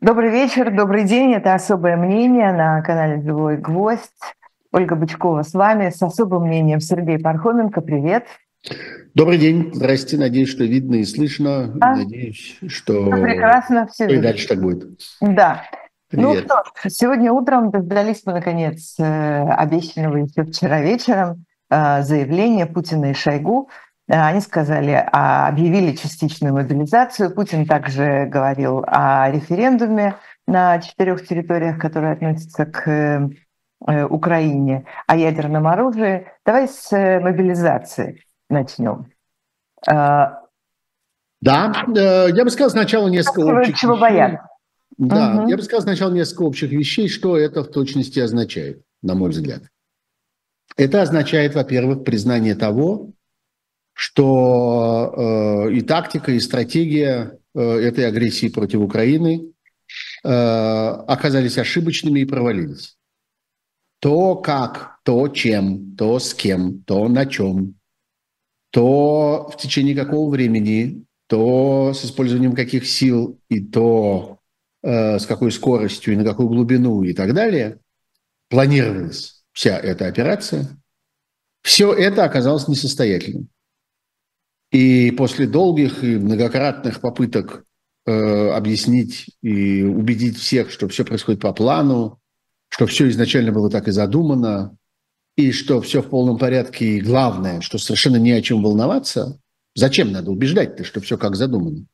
Добрый вечер, добрый день. Это «Особое мнение» на канале «Живой гвоздь». Ольга Бычкова с вами, с особым мнением Сергей Пархоменко. Привет. Добрый день. Здрасте. Надеюсь, что видно и слышно. А? Надеюсь, что... Все прекрасно, все и дальше так будет. Да. Ну Привет. что ж, сегодня утром дождались мы, наконец, э, обещанного еще вчера вечером э, заявления Путина и Шойгу. Э, Они сказали, а, объявили частичную мобилизацию. Путин также говорил о референдуме на четырех территориях, которые относятся к э, Украине, о ядерном оружии. Давай с э, мобилизации начнем. Да, я бы сказал сначала несколько общих чего вещей. бояться? Да, Мгм. я бы сказал сначала несколько общих вещей, что это в точности означает, на мой взгляд. Это означает, во-первых, признание того, что э, и тактика, и стратегия э, этой агрессии против Украины э, оказались ошибочными и провалились. То как, то чем, то с кем, то на чем, то в течение какого времени, то с использованием каких сил и то э, с какой скоростью и на какую глубину и так далее планировалась вся эта операция, все это оказалось несостоятельным. И после долгих и многократных попыток э, объяснить и убедить всех, что все происходит по плану, что все изначально было так и задумано, и что все в полном порядке, и главное, что совершенно не о чем волноваться, зачем надо убеждать-то, что все как задумано?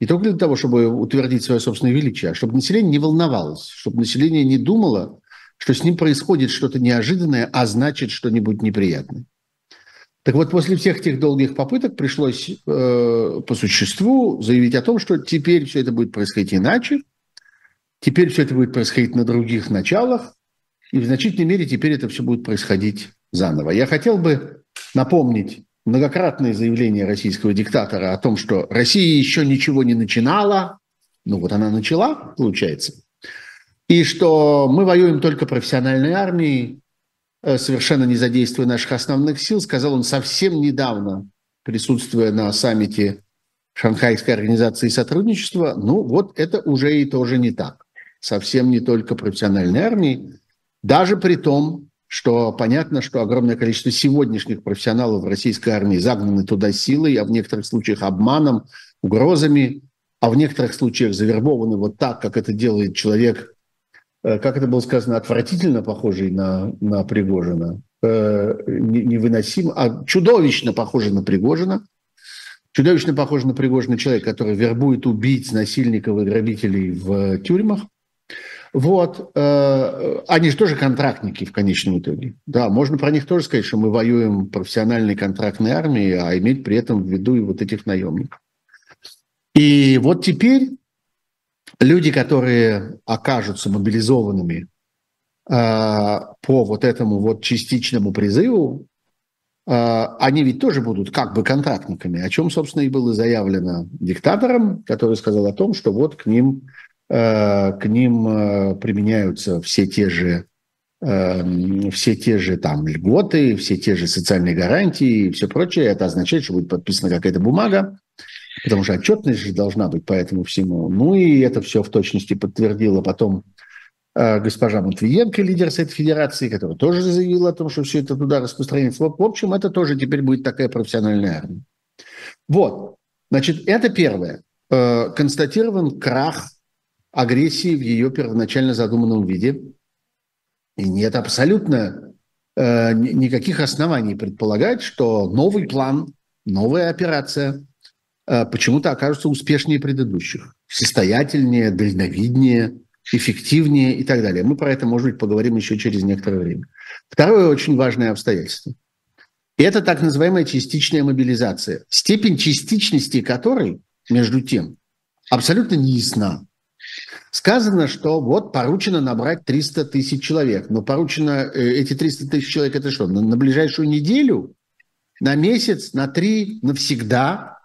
Не только для того, чтобы утвердить свое собственное величие, а чтобы население не волновалось, чтобы население не думало, что с ним происходит что-то неожиданное, а значит что-нибудь неприятное. Так вот, после всех этих долгих попыток пришлось э, по существу заявить о том, что теперь все это будет происходить иначе, теперь все это будет происходить на других началах, и в значительной мере теперь это все будет происходить заново. Я хотел бы напомнить многократные заявления российского диктатора о том, что Россия еще ничего не начинала, ну вот она начала, получается, и что мы воюем только профессиональной армией, совершенно не задействуя наших основных сил, сказал он совсем недавно, присутствуя на саммите Шанхайской организации сотрудничества, ну вот это уже и тоже не так. Совсем не только профессиональной армии, даже при том, что понятно, что огромное количество сегодняшних профессионалов в российской армии загнаны туда силой, а в некоторых случаях обманом, угрозами, а в некоторых случаях завербованы вот так, как это делает человек, э, как это было сказано, отвратительно похожий на, на Пригожина, э, не- невыносимо, а чудовищно похожий на Пригожина, чудовищно похожий на Пригожина человек, который вербует убийц, насильников и грабителей в тюрьмах. Вот, э, они же тоже контрактники в конечном итоге. Да, можно про них тоже сказать, что мы воюем профессиональной контрактной армией, а иметь при этом в виду и вот этих наемников. И вот теперь люди, которые окажутся мобилизованными э, по вот этому вот частичному призыву, э, они ведь тоже будут как бы контрактниками, о чем, собственно, и было заявлено диктатором, который сказал о том, что вот к ним, э, к ним применяются все те же все те же там льготы, все те же социальные гарантии и все прочее. Это означает, что будет подписана какая-то бумага, потому что отчетность же должна быть по этому всему. Ну и это все в точности подтвердила потом э, госпожа Матвиенко, лидер Совета Федерации, которая тоже заявила о том, что все это туда распространяется. Вот, в общем, это тоже теперь будет такая профессиональная армия. Вот, значит, это первое. Э, констатирован крах агрессии в ее первоначально задуманном виде. И нет абсолютно э, ни- никаких оснований предполагать, что новый план, новая операция почему-то окажутся успешнее предыдущих, состоятельнее, дальновиднее, эффективнее и так далее. Мы про это, может быть, поговорим еще через некоторое время. Второе очень важное обстоятельство. Это так называемая частичная мобилизация, степень частичности которой, между тем, абсолютно не ясна. Сказано, что вот поручено набрать 300 тысяч человек. Но поручено э, эти 300 тысяч человек, это что, на, на ближайшую неделю, на месяц, на три, навсегда, э,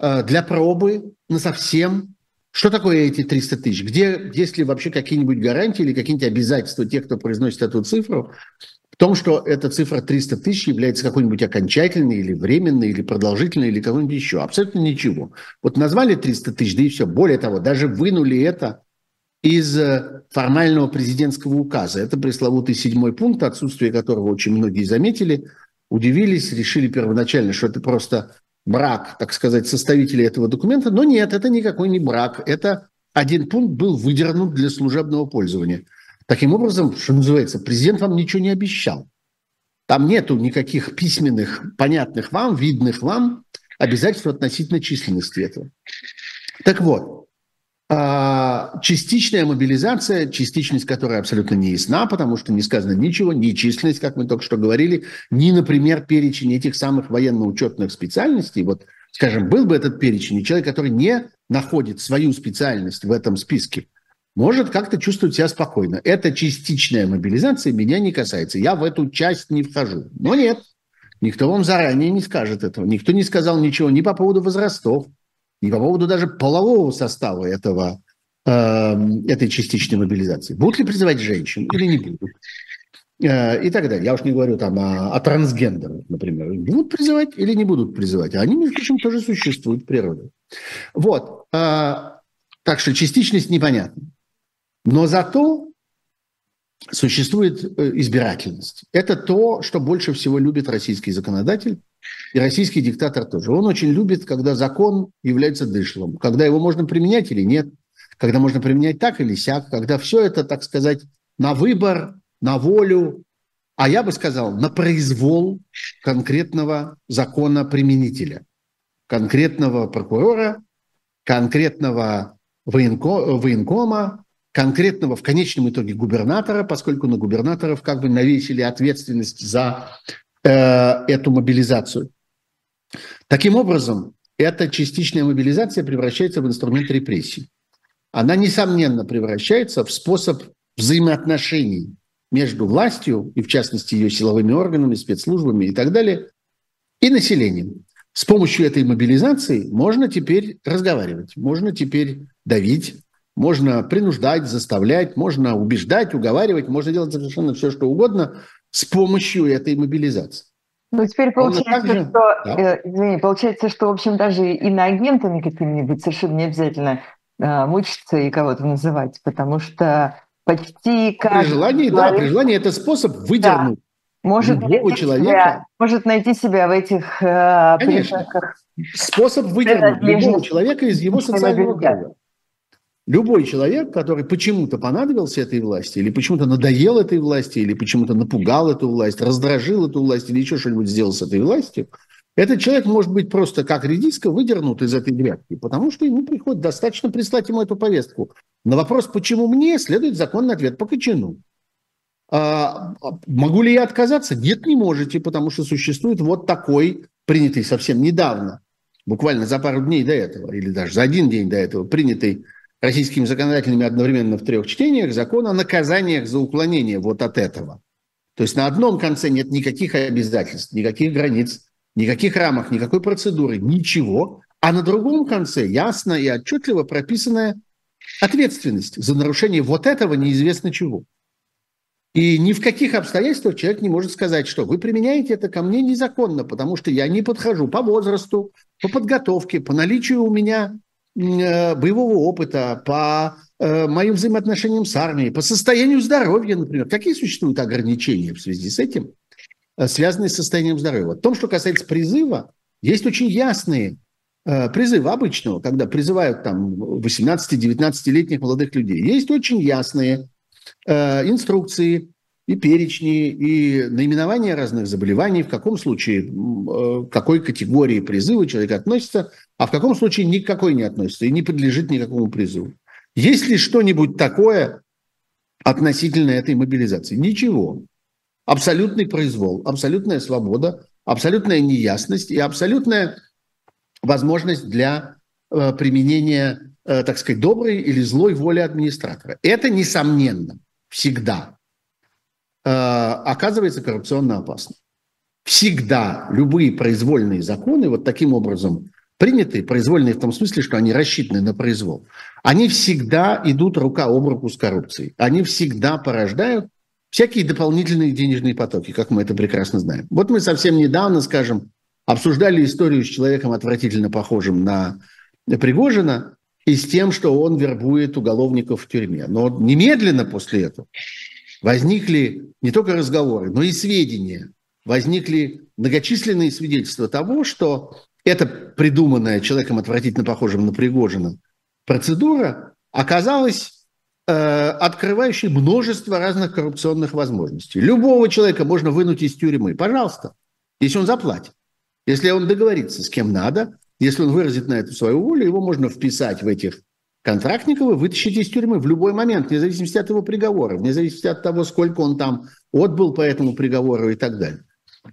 для пробы, на совсем? Что такое эти 300 тысяч? Где, есть ли вообще какие-нибудь гарантии или какие-нибудь обязательства тех, кто произносит эту цифру, в том, что эта цифра 300 тысяч является какой-нибудь окончательной или временной, или продолжительной, или какой-нибудь еще? Абсолютно ничего. Вот назвали 300 тысяч, да и все. Более того, даже вынули это из э, формального президентского указа. Это пресловутый седьмой пункт, отсутствие которого очень многие заметили, удивились, решили первоначально, что это просто брак, так сказать, составителей этого документа. Но нет, это никакой не брак. Это один пункт был выдернут для служебного пользования. Таким образом, что называется, президент вам ничего не обещал. Там нету никаких письменных, понятных вам, видных вам обязательств относительно численности этого. Так вот, частичная мобилизация, частичность которой абсолютно не ясна, потому что не сказано ничего, ни численность, как мы только что говорили, ни, например, перечень этих самых военно-учетных специальностей. Вот, скажем, был бы этот перечень, и человек, который не находит свою специальность в этом списке, может как-то чувствовать себя спокойно. Это частичная мобилизация меня не касается. Я в эту часть не вхожу. Но нет, никто вам заранее не скажет этого. Никто не сказал ничего ни по поводу возрастов, ни по поводу даже полового состава этого, э, этой частичной мобилизации. Будут ли призывать женщин или не будут? Э, и так далее. Я уж не говорю там о, о трансгендерах, например. Будут призывать или не будут призывать? Они, между прочим, тоже существуют в природе. Вот. Э, так что частичность непонятна. Но зато существует э, избирательность. Это то, что больше всего любит российский законодатель и российский диктатор тоже. Он очень любит, когда закон является дышлом, когда его можно применять или нет, когда можно применять так или сяк, когда все это, так сказать, на выбор, на волю, а я бы сказал, на произвол конкретного закона применителя, конкретного прокурора, конкретного военко, военкома, конкретного в конечном итоге губернатора, поскольку на губернаторов как бы навесили ответственность за э, эту мобилизацию. Таким образом, эта частичная мобилизация превращается в инструмент репрессий. Она, несомненно, превращается в способ взаимоотношений между властью, и в частности ее силовыми органами, спецслужбами и так далее, и населением. С помощью этой мобилизации можно теперь разговаривать, можно теперь давить, можно принуждать, заставлять, можно убеждать, уговаривать, можно делать совершенно все, что угодно с помощью этой мобилизации. Ну, теперь получается, также... что, да. э, извини, получается, что, в общем, даже иноагентами какими-нибудь совершенно не обязательно э, мучиться и кого-то называть, потому что почти каждый При желании, человек... да, при желании это способ выдернуть да. может любого человека. Себя, может найти себя в этих э, Конечно. Способ выдернуть любого человека из его социального круга. Любой человек, который почему-то понадобился этой власти, или почему-то надоел этой власти, или почему-то напугал эту власть, раздражил эту власть, или еще что-нибудь сделал с этой властью, этот человек может быть просто как редиска выдернут из этой грядки, потому что ему приходит достаточно прислать ему эту повестку. На вопрос, почему мне, следует законный ответ по Кочану. А, могу ли я отказаться? Нет, не можете, потому что существует вот такой, принятый совсем недавно, буквально за пару дней до этого, или даже за один день до этого, принятый российскими законодателями одновременно в трех чтениях закон о наказаниях за уклонение вот от этого. То есть на одном конце нет никаких обязательств, никаких границ, никаких рамок, никакой процедуры, ничего. А на другом конце ясно и отчетливо прописанная ответственность за нарушение вот этого неизвестно чего. И ни в каких обстоятельствах человек не может сказать, что вы применяете это ко мне незаконно, потому что я не подхожу по возрасту, по подготовке, по наличию у меня боевого опыта, по э, моим взаимоотношениям с армией, по состоянию здоровья, например. Какие существуют ограничения в связи с этим, э, связанные с состоянием здоровья? Вот в том, что касается призыва, есть очень ясные призывы обычного, когда призывают там 18-19-летних молодых людей. Есть очень ясные инструкции, и перечни, и наименования разных заболеваний, в каком случае, э, к какой категории призыва человек относится, а в каком случае никакой не относится и не подлежит никакому призыву. Есть ли что-нибудь такое относительно этой мобилизации? Ничего. Абсолютный произвол, абсолютная свобода, абсолютная неясность и абсолютная возможность для э, применения, э, так сказать, доброй или злой воли администратора. Это, несомненно, всегда Э, оказывается коррупционно опасно. Всегда любые произвольные законы вот таким образом приняты, произвольные в том смысле, что они рассчитаны на произвол, они всегда идут рука об руку с коррупцией. Они всегда порождают всякие дополнительные денежные потоки, как мы это прекрасно знаем. Вот мы совсем недавно, скажем, обсуждали историю с человеком отвратительно похожим на Пригожина, и с тем, что он вербует уголовников в тюрьме. Но немедленно после этого возникли не только разговоры, но и сведения. Возникли многочисленные свидетельства того, что эта придуманная человеком отвратительно похожим на Пригожина процедура оказалась э, открывающей множество разных коррупционных возможностей. Любого человека можно вынуть из тюрьмы, пожалуйста, если он заплатит. Если он договорится с кем надо, если он выразит на это свою волю, его можно вписать в этих контрактников и вытащить из тюрьмы в любой момент, вне зависимости от его приговора, вне зависимости от того, сколько он там отбыл по этому приговору и так далее.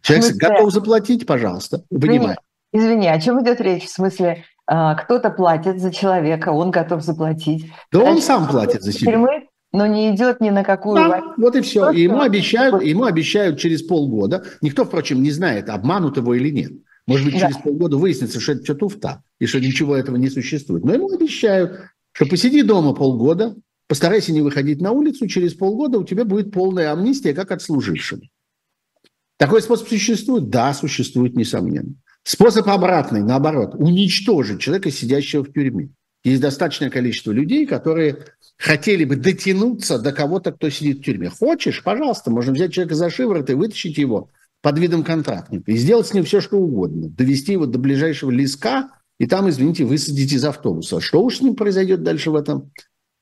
Человек смысле... готов заплатить, пожалуйста, понимаю. Извини, о чем идет речь? В смысле, а, кто-то платит за человека, он готов заплатить. Да Значит, он сам платит за себя. Тюрьмы, но не идет ни на какую... Да, вот и все. И ему обещают, ему обещают через полгода. Никто, впрочем, не знает, обманут его или нет. Может быть, через да. полгода выяснится, что это все туфта, и что ничего этого не существует. Но ему обещают, что посиди дома полгода, постарайся не выходить на улицу, через полгода у тебя будет полная амнистия, как отслужившим. Такой способ существует? Да, существует, несомненно. Способ обратный, наоборот, уничтожить человека, сидящего в тюрьме. Есть достаточное количество людей, которые хотели бы дотянуться до кого-то, кто сидит в тюрьме. Хочешь, пожалуйста, можно взять человека за шиворот и вытащить его под видом контрактника и сделать с ним все, что угодно. Довести его до ближайшего леска и там, извините, высадить из автобуса. Что уж с ним произойдет дальше в этом,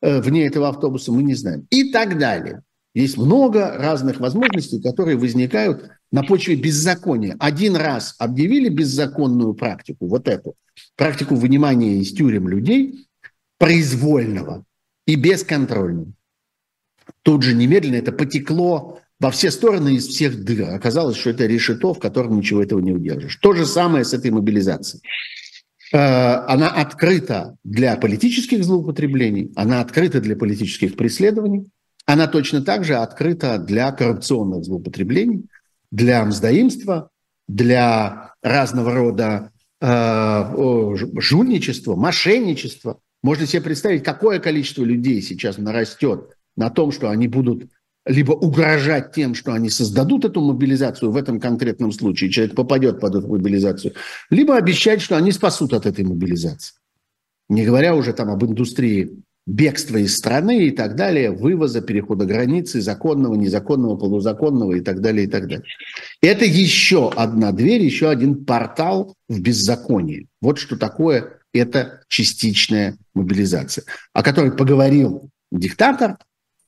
э, вне этого автобуса, мы не знаем. И так далее. Есть много разных возможностей, которые возникают на почве беззакония. Один раз объявили беззаконную практику, вот эту, практику вынимания из тюрем людей, произвольного и бесконтрольного. Тут же немедленно это потекло во все стороны из всех дыр. Оказалось, что это решето, в котором ничего этого не удержишь. То же самое с этой мобилизацией. Э, она открыта для политических злоупотреблений, она открыта для политических преследований, она точно так же открыта для коррупционных злоупотреблений, для мздоимства, для разного рода э, жульничества, мошенничества. Можно себе представить, какое количество людей сейчас нарастет на том, что они будут либо угрожать тем, что они создадут эту мобилизацию в этом конкретном случае, человек попадет под эту мобилизацию, либо обещать, что они спасут от этой мобилизации. Не говоря уже там об индустрии бегства из страны и так далее, вывоза, перехода границы, законного, незаконного, полузаконного и так далее, и так далее. Это еще одна дверь, еще один портал в беззаконие. Вот что такое это частичная мобилизация, о которой поговорил диктатор,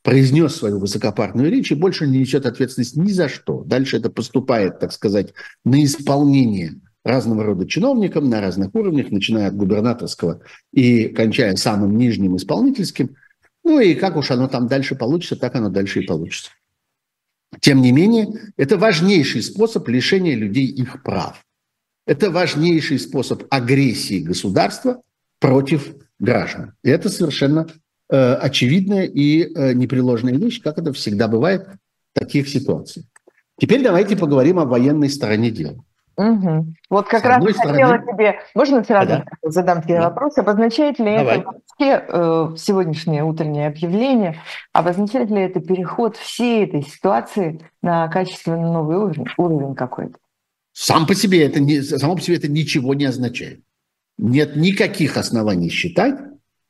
произнес свою высокопарную речь и больше не несет ответственность ни за что. Дальше это поступает, так сказать, на исполнение разного рода чиновникам на разных уровнях, начиная от губернаторского и кончая самым нижним исполнительским. Ну и как уж оно там дальше получится, так оно дальше и получится. Тем не менее, это важнейший способ лишения людей их прав. Это важнейший способ агрессии государства против граждан. И это совершенно э, очевидная и э, непреложная вещь, как это всегда бывает в таких ситуациях. Теперь давайте поговорим о военной стороне дела. Угу. Вот как С раз хотела стороны... тебе, можно сразу да. задам тебе да. вопрос, обозначает ли Давай. это вообще э, сегодняшнее утреннее объявление, обозначает ли это переход всей этой ситуации на качественно новый уровень, уровень какой-то? Сам по себе это не, само по себе это ничего не означает. Нет никаких оснований считать,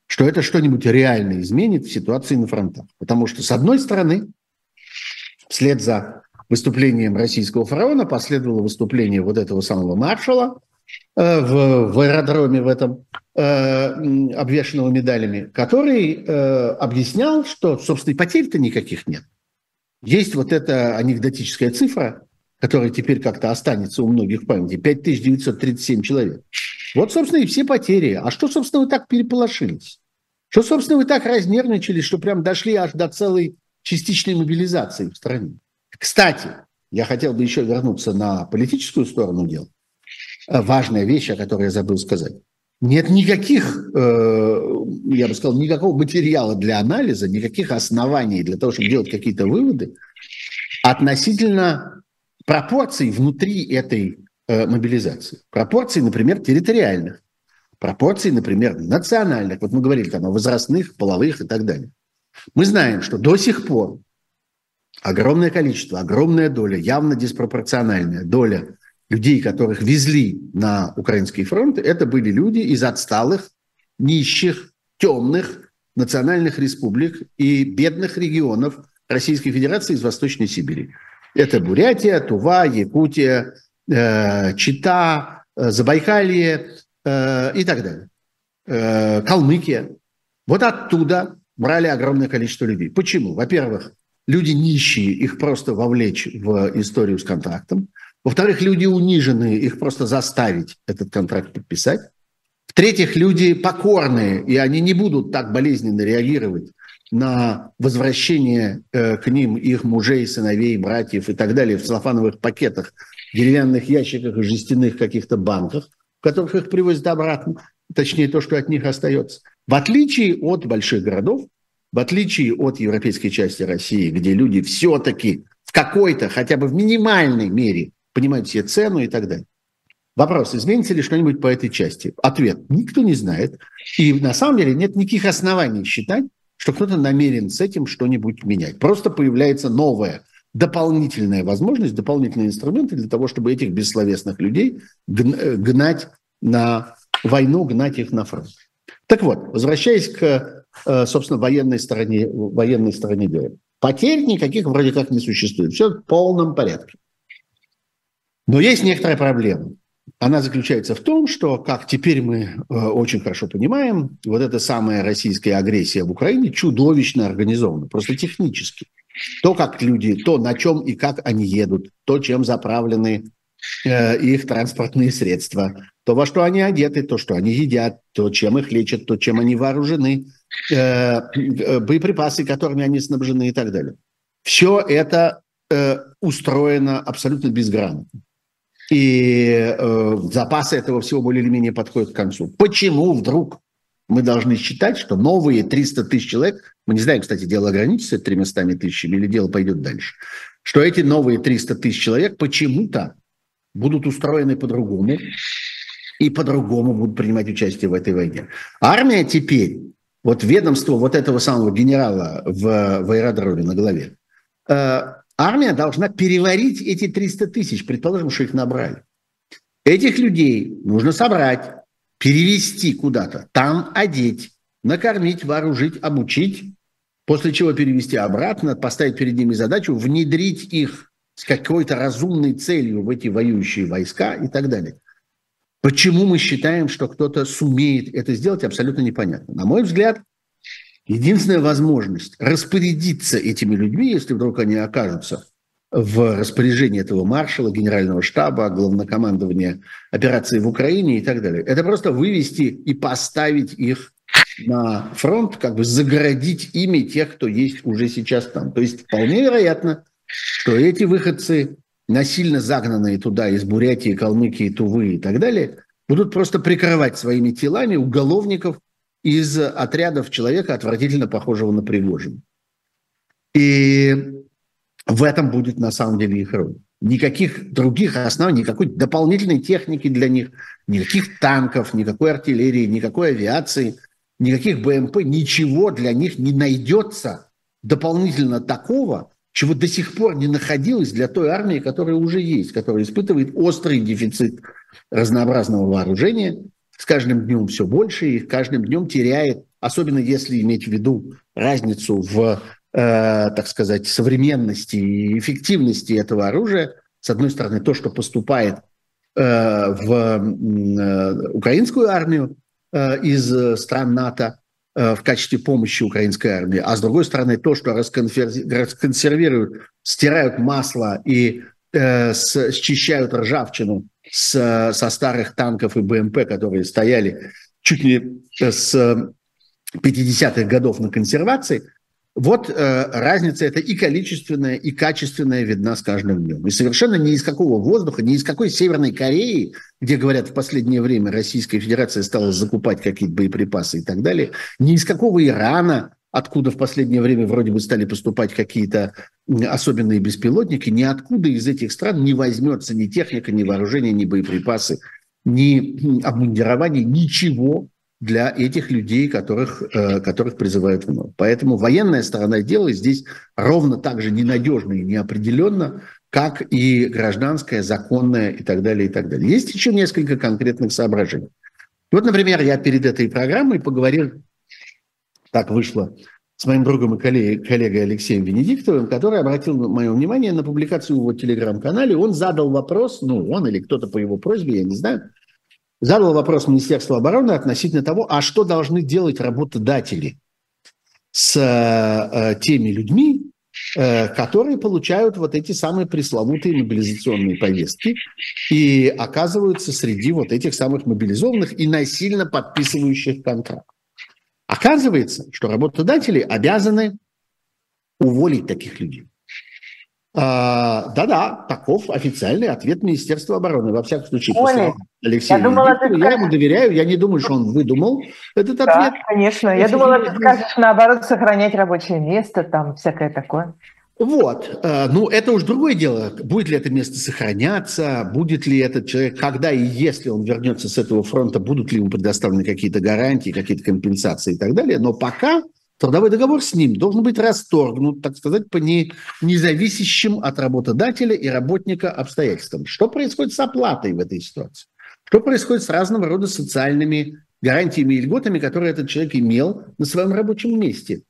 что это что-нибудь реально изменит в ситуации на фронтах. Потому что, с одной стороны, вслед за выступлением российского фараона последовало выступление вот этого самого маршала э, в, в аэродроме в этом, э, обвешенного медалями, который э, объяснял, что, собственно, и потерь-то никаких нет. Есть вот эта анекдотическая цифра, которая теперь как-то останется у многих в памяти, 5937 человек. Вот, собственно, и все потери. А что, собственно, вы так переполошились? Что, собственно, вы так разнервничались, что прям дошли аж до целой частичной мобилизации в стране? Кстати, я хотел бы еще вернуться на политическую сторону дел. Э, важная вещь, о которой я забыл сказать. Нет никаких, э, я бы сказал, никакого материала для анализа, никаких оснований для того, чтобы делать какие-то выводы относительно пропорций внутри этой э, мобилизации. Пропорций, например, территориальных, пропорций, например, национальных. Вот мы говорили там о возрастных, половых и так далее. Мы знаем, что до сих пор огромное количество, огромная доля, явно диспропорциональная доля людей, которых везли на украинский фронт, это были люди из отсталых, нищих, темных национальных республик и бедных регионов Российской Федерации из Восточной Сибири. Это Бурятия, Тува, Якутия, э, Чита, э, Забайкалье э, и так далее. Калмыкия. Вот оттуда брали огромное количество людей. Почему? Во-первых, люди нищие, их просто вовлечь в историю с контрактом. Во-вторых, люди униженные, их просто заставить этот контракт подписать. В-третьих, люди покорные, и они не будут так болезненно реагировать на возвращение э, к ним их мужей, сыновей, братьев и так далее в целлофановых пакетах, деревянных ящиках и жестяных каких-то банках, в которых их привозят обратно, точнее то, что от них остается. В отличие от больших городов, в отличие от европейской части России, где люди все-таки в какой-то, хотя бы в минимальной мере понимают себе цену и так далее. Вопрос, изменится ли что-нибудь по этой части? Ответ, никто не знает. И на самом деле нет никаких оснований считать, что кто-то намерен с этим что-нибудь менять. Просто появляется новая дополнительная возможность, дополнительные инструменты для того, чтобы этих бессловесных людей э, гнать на войну, гнать их на фронт. Так вот, возвращаясь к, собственно, военной стороне, военной стороне дела. Потерь никаких вроде как не существует. Все в полном порядке. Но есть некоторая проблема она заключается в том, что, как теперь мы э, очень хорошо понимаем, вот эта самая российская агрессия в Украине чудовищно организована, просто технически. То, как люди, то, на чем и как они едут, то, чем заправлены э, их транспортные средства, то, во что они одеты, то, что они едят, то, чем их лечат, то, чем они вооружены, э, э боеприпасы, которыми они снабжены и так далее. Все это э, устроено абсолютно безграмотно и э, запасы этого всего более или менее подходят к концу. Почему вдруг мы должны считать, что новые 300 тысяч человек, мы не знаем, кстати, дело ограничится 300 тысячами или дело пойдет дальше, что эти новые 300 тысяч человек почему-то будут устроены по-другому и по-другому будут принимать участие в этой войне. Армия теперь, вот ведомство вот этого самого генерала в, в аэродроме на голове, э, Армия должна переварить эти 300 тысяч, предположим, что их набрали. Этих людей нужно собрать, перевести куда-то, там одеть, накормить, вооружить, обучить, после чего перевести обратно, поставить перед ними задачу, внедрить их с какой-то разумной целью в эти воюющие войска и так далее. Почему мы считаем, что кто-то сумеет это сделать, абсолютно непонятно. На мой взгляд, Единственная возможность распорядиться этими людьми, если вдруг они окажутся в распоряжении этого маршала, генерального штаба, главнокомандования операции в Украине и так далее, это просто вывести и поставить их на фронт, как бы загородить ими тех, кто есть уже сейчас там. То есть вполне вероятно, что эти выходцы, насильно загнанные туда из Бурятии, Калмыкии, Тувы и так далее, будут просто прикрывать своими телами уголовников, из отрядов человека, отвратительно похожего на Пригожина. И в этом будет на самом деле их роль. Никаких других оснований, никакой дополнительной техники для них, никаких танков, никакой артиллерии, никакой авиации, никаких БМП, ничего для них не найдется дополнительно такого, чего до сих пор не находилось для той армии, которая уже есть, которая испытывает острый дефицит разнообразного вооружения, с каждым днем все больше и каждым днем теряет, особенно если иметь в виду разницу в, э, так сказать, современности и эффективности этого оружия. С одной стороны, то, что поступает э, в э, украинскую армию э, из стран НАТО э, в качестве помощи украинской армии, а с другой стороны, то, что расконсервируют, стирают масло и э, счищают ржавчину с, со старых танков и БМП, которые стояли чуть ли с 50-х годов на консервации, вот э, разница это и количественная, и качественная видна с каждым днем. И совершенно ни из какого воздуха, ни из какой Северной Кореи, где, говорят, в последнее время Российская Федерация стала закупать какие-то боеприпасы и так далее, ни из какого Ирана, откуда в последнее время вроде бы стали поступать какие-то особенные беспилотники, ниоткуда из этих стран не возьмется ни техника, ни вооружение, ни боеприпасы, ни обмундирование, ничего для этих людей, которых, э, которых призывают вновь. Поэтому военная сторона дела здесь ровно так же ненадежна и неопределенна, как и гражданская, законная и так далее, и так далее. Есть еще несколько конкретных соображений. Вот, например, я перед этой программой поговорил Так вышло с моим другом и коллегой, коллегой Алексеем Венедиктовым, который обратил мое внимание на публикацию в его телеграм-канале. Он задал вопрос, ну, он или кто-то по его просьбе, я не знаю, задал вопрос Министерству обороны относительно того, а что должны делать работодатели с э, теми людьми, э, которые получают вот эти самые пресловутые мобилизационные повестки и оказываются среди вот этих самых мобилизованных и насильно подписывающих контракт. Оказывается, что работодатели обязаны уволить таких людей. А, да-да, таков официальный ответ Министерства обороны. Во всяком случае, Оля, Алексея я, думала, ты я ему доверяю, я не думаю, что он выдумал этот да, ответ. конечно. Я думала, ты скажешь, наоборот, сохранять рабочее место, там всякое такое. Вот. Э, ну, это уж другое дело. Будет ли это место сохраняться, будет ли этот человек, когда и если он вернется с этого фронта, будут ли ему предоставлены какие-то гарантии, какие-то компенсации и так далее. Но пока трудовой договор с ним должен быть расторгнут, так сказать, по не, независящим от работодателя и работника обстоятельствам. Что происходит с оплатой в этой ситуации? Что происходит с разного рода социальными гарантиями и льготами, которые этот человек имел на своем рабочем месте?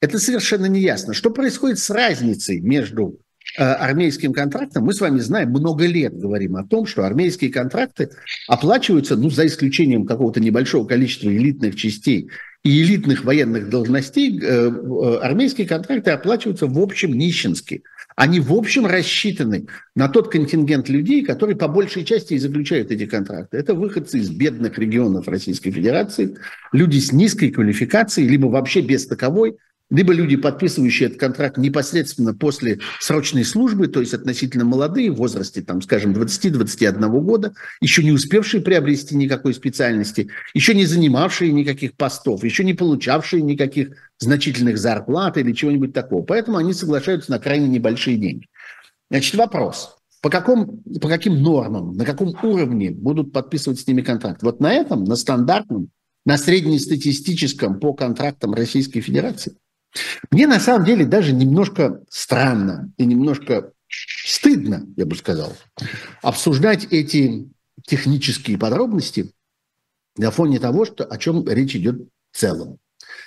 Это совершенно не ясно. Что происходит с разницей между э, армейским контрактом? Мы с вами знаем, много лет говорим о том, что армейские контракты оплачиваются, ну, за исключением какого-то небольшого количества элитных частей и элитных военных должностей, э, э, армейские контракты оплачиваются в общем нищенски. Они в общем рассчитаны на тот контингент людей, которые по большей части и заключают эти контракты. Это выходцы из бедных регионов Российской Федерации, люди с низкой квалификацией, либо вообще без таковой, либо люди, подписывающие этот контракт непосредственно после срочной службы, то есть относительно молодые, в возрасте, там, скажем, 20-21 года, еще не успевшие приобрести никакой специальности, еще не занимавшие никаких постов, еще не получавшие никаких значительных зарплат или чего-нибудь такого. Поэтому они соглашаются на крайне небольшие деньги. Значит, вопрос. По, каком, по каким нормам, на каком уровне будут подписывать с ними контракт? Вот на этом, на стандартном, на среднестатистическом по контрактам Российской Федерации – мне на самом деле даже немножко странно и немножко стыдно, я бы сказал, обсуждать эти технические подробности на фоне того, что, о чем речь идет в целом.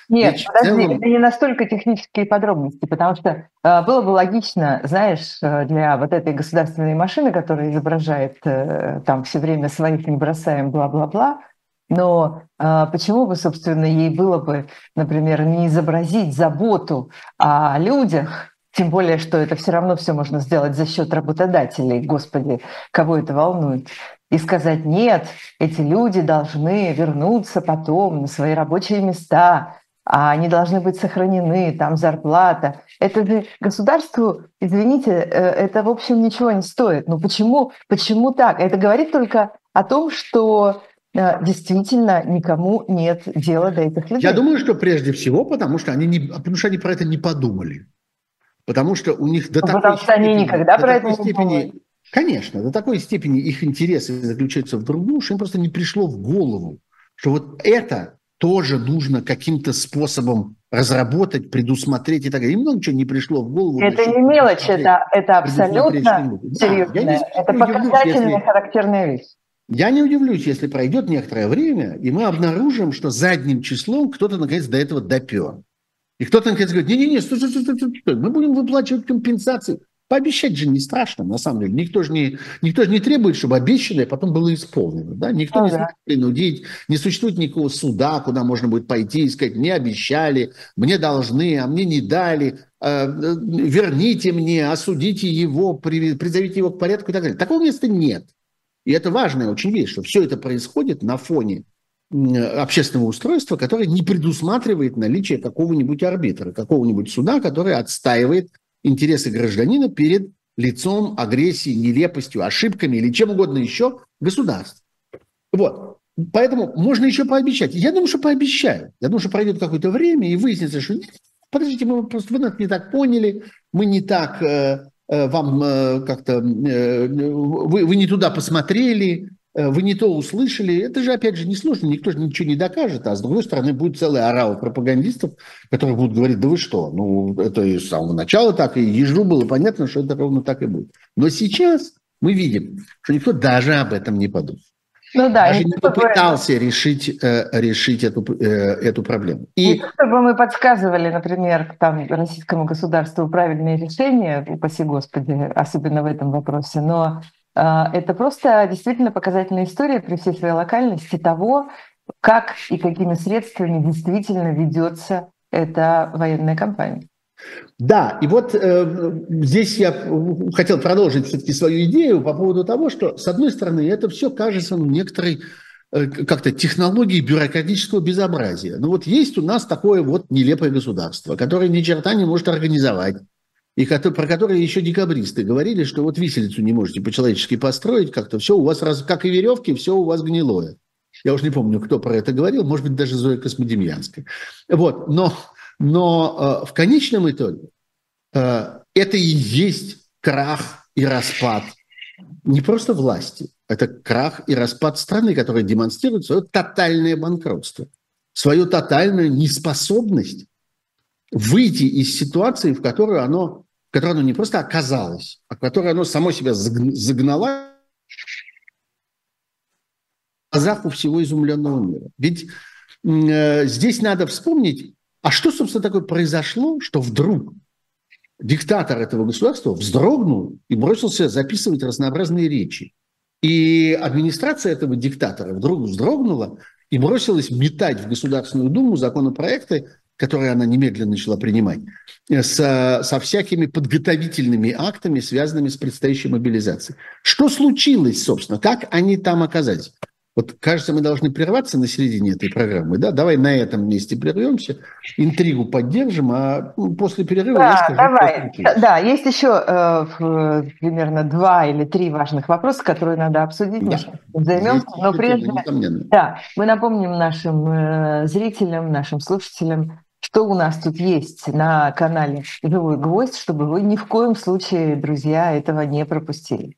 Нет, речь подожди, целом... это не настолько технические подробности, потому что э, было бы логично, знаешь, э, для вот этой государственной машины, которая изображает э, там все время своих не бросаем, бла-бла-бла, но э, почему бы, собственно, ей было бы, например, не изобразить заботу о людях, тем более, что это все равно все можно сделать за счет работодателей, господи, кого это волнует, и сказать, нет, эти люди должны вернуться потом на свои рабочие места, а они должны быть сохранены, там зарплата. Это же государству, извините, э, это, в общем, ничего не стоит. Ну почему, почему так? Это говорит только о том, что действительно никому нет дела до этих людей. Я думаю, что прежде всего, потому что они, не, потому что они про это не подумали. Потому что у них до ну, такой потому что степени, они никогда про это не степени, думали. Конечно, до такой степени их интересы заключаются в другом, что им просто не пришло в голову, что вот это тоже нужно каким-то способом разработать, предусмотреть и так далее. Им много чего не пришло в голову. Это не мелочь, это, это абсолютно серьезно. Да, это показательная, если... характерная вещь. Я не удивлюсь, если пройдет некоторое время, и мы обнаружим, что задним числом кто-то наконец до этого допер. И кто-то наконец говорит, не-не-не, стой, стой, стой, стой, стой, мы будем выплачивать компенсации. Пообещать же не страшно, на самом деле. Никто же не, никто же не требует, чтобы обещанное потом было исполнено. Да? Никто ну, не да. принудить, не существует никакого суда, куда можно будет пойти и сказать, мне обещали, мне должны, а мне не дали, э, верните мне, осудите его, призовите его к порядку и так далее. Такого места нет. И это важная очень вещь, что все это происходит на фоне общественного устройства, которое не предусматривает наличие какого-нибудь арбитра, какого-нибудь суда, который отстаивает интересы гражданина перед лицом агрессии, нелепостью, ошибками или чем угодно еще государств. Вот. Поэтому можно еще пообещать. Я думаю, что пообещаю. Я думаю, что пройдет какое-то время и выяснится, что подождите, мы просто вы нас не так поняли, мы не так Э, вам э, как-то, э, вы, вы не туда посмотрели, вы не то услышали. Это же, опять же, не сложно, никто же ничего не докажет. А с другой стороны, будет целый орал пропагандистов, которые будут говорить, да вы что, ну, это и с самого начала так, и ежу было понятно, что это ровно так и будет. Но сейчас мы видим, что никто даже об этом не подумал. Ну, да, даже не попытался чтобы... решить, э, решить эту, э, эту проблему. И... Не чтобы мы подсказывали, например, там, российскому государству правильные решения, упаси Господи, особенно в этом вопросе, но э, это просто действительно показательная история при всей своей локальности того, как и какими средствами действительно ведется эта военная кампания. Да, и вот э, здесь я хотел продолжить все-таки свою идею по поводу того, что, с одной стороны, это все кажется ну, некоторой э, как-то технологией бюрократического безобразия. Ну вот есть у нас такое вот нелепое государство, которое ни черта не может организовать, и про которое еще декабристы говорили, что вот виселицу не можете по-человечески построить, как-то все у вас, раз, как и веревки, все у вас гнилое. Я уже не помню, кто про это говорил, может быть, даже Зоя Космодемьянская. Вот, но но э, в конечном итоге э, это и есть крах и распад не просто власти, это крах и распад страны, которая демонстрирует свое тотальное банкротство, свою тотальную неспособность выйти из ситуации, в которую оно, в которой оно не просто оказалось, а в которой оно само себя загнало в глазах у всего изумленного мира. Ведь э, здесь надо вспомнить а что, собственно, такое произошло, что вдруг диктатор этого государства вздрогнул и бросился записывать разнообразные речи? И администрация этого диктатора вдруг вздрогнула и бросилась метать в Государственную Думу законопроекты, которые она немедленно начала принимать, со, со всякими подготовительными актами, связанными с предстоящей мобилизацией. Что случилось, собственно? Как они там оказались? Вот, кажется, мы должны прерваться на середине этой программы. Да? Давай на этом месте прервемся, интригу поддержим, а ну, после перерыва да, я скажу. Давай. Да, есть еще э, примерно два или три важных вопроса, которые надо обсудить. Да. Мы займемся. Но прежде, да, мы напомним нашим э, зрителям, нашим слушателям, что у нас тут есть на канале «Живой гвоздь», чтобы вы ни в коем случае, друзья, этого не пропустили.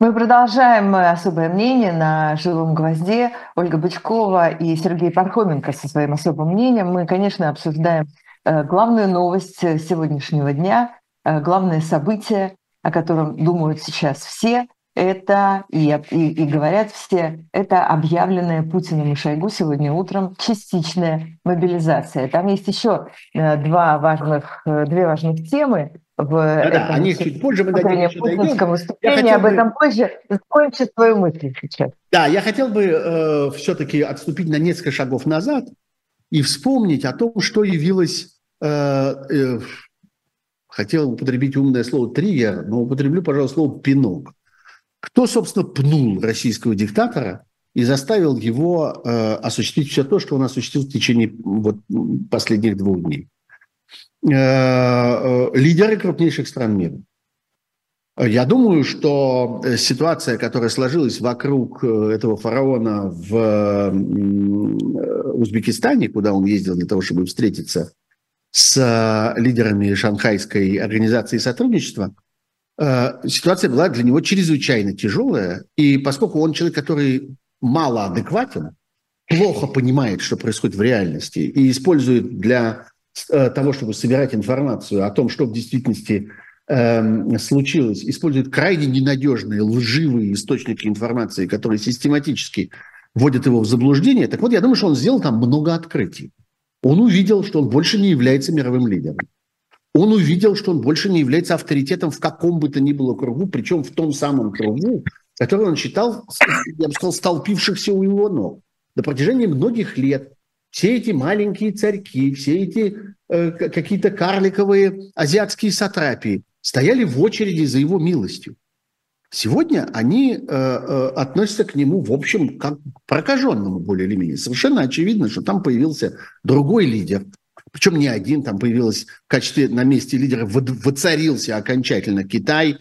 Мы продолжаем особое мнение на «Живом гвозде». Ольга Бычкова и Сергей Пархоменко со своим особым мнением. Мы, конечно, обсуждаем э, главную новость сегодняшнего дня, э, главное событие, о котором думают сейчас все, это, и, и, и говорят все, это объявленная Путиным и Шойгу сегодня утром частичная мобилизация. Там есть еще э, два важных, две важных темы в да, да, о них чуть позже мы дойдем. Выступлении, об этом позже. Закончи свою мысль сейчас. Да, я хотел бы э, все-таки отступить на несколько шагов назад и вспомнить о том, что явилось... Э, э, хотел употребить умное слово «триггер», но употреблю, пожалуй, слово «пинок». Кто, собственно, пнул российского диктатора и заставил его э, осуществить все то, что он осуществил в течение вот, последних двух дней? Э, э, лидеры крупнейших стран мира. Я думаю, что ситуация, которая сложилась вокруг э, этого фараона в Узбекистане, куда он ездил для того, чтобы встретиться с лидерами Шанхайской организации сотрудничества, ситуация была для него чрезвычайно тяжелая. И поскольку он человек, который мало адекватен, плохо понимает, что происходит в реальности, и использует для Э, того, чтобы собирать информацию о том, что в действительности э, случилось, использует крайне ненадежные, лживые источники информации, которые систематически вводят его в заблуждение. Так вот, я думаю, что он сделал там много открытий. Он увидел, что он больше не является мировым лидером. Он увидел, что он больше не является авторитетом в каком бы то ни было кругу, причем в том самом кругу, который он считал, я бы сказал, столпившихся у его ног. На протяжении многих лет все эти маленькие царьки, все эти э, какие-то карликовые азиатские сатрапии стояли в очереди за его милостью. Сегодня они э, э, относятся к нему, в общем, как к прокаженному более или менее. Совершенно очевидно, что там появился другой лидер, причем не один, там появилась в качестве на месте лидера, воцарился окончательно Китай,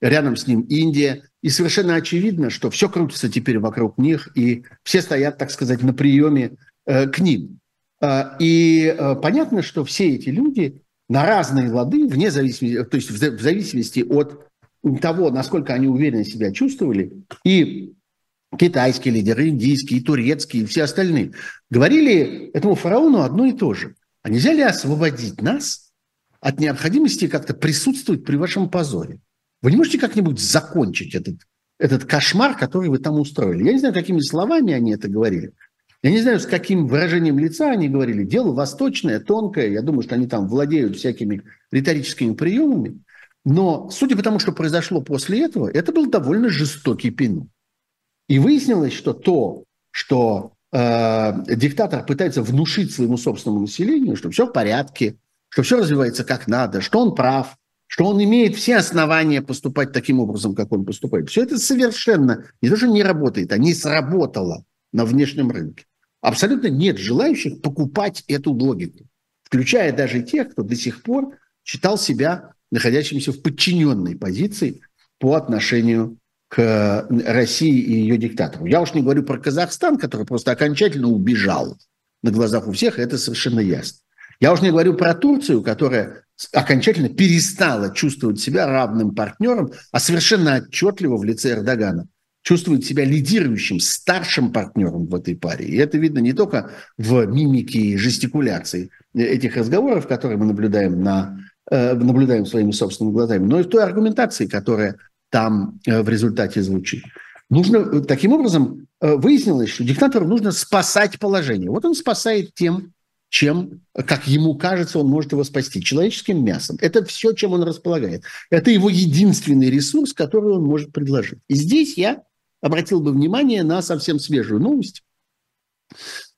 рядом с ним Индия. И совершенно очевидно, что все крутится теперь вокруг них, и все стоят, так сказать, на приеме к ним. Э, и э, понятно, что все эти люди на разные лады, вне зависимости, то есть в, зависимости от того, насколько они уверенно себя чувствовали, и китайские лидеры, индийские, турецкие и все остальные, говорили этому фараону одно и то же. А нельзя ли освободить нас от необходимости как-то присутствовать при вашем позоре? Вы не можете как-нибудь закончить этот, этот кошмар, который вы там устроили? Я не знаю, какими словами они это говорили. Я не знаю, с каким выражением лица они говорили. Дело восточное, тонкое. Я думаю, что они там владеют всякими риторическими приемами. Но судя по тому, что произошло после этого, это был довольно жестокий пинок. И выяснилось, что то, что э, диктатор пытается внушить своему собственному населению, что все в порядке, что все развивается как надо, что он прав, что он имеет все основания поступать таким образом, как он поступает. Все это совершенно не то, что не работает, а не сработало на внешнем рынке. Абсолютно нет желающих покупать эту логику, включая даже тех, кто до сих пор считал себя находящимся в подчиненной позиции по отношению к России и ее диктатору. Я уж не говорю про Казахстан, который просто окончательно убежал на глазах у всех, это совершенно ясно. Я уж не говорю про Турцию, которая окончательно перестала чувствовать себя равным партнером, а совершенно отчетливо в лице Эрдогана чувствует себя лидирующим, старшим партнером в этой паре. И это видно не только в мимике и жестикуляции этих разговоров, которые мы наблюдаем, на, э, наблюдаем своими собственными глазами, но и в той аргументации, которая там э, в результате звучит. Нужно, э, таким образом, выяснилось, что диктатору нужно спасать положение. Вот он спасает тем, чем, как ему кажется, он может его спасти. Человеческим мясом. Это все, чем он располагает. Это его единственный ресурс, который он может предложить. И здесь я обратил бы внимание на совсем свежую новость,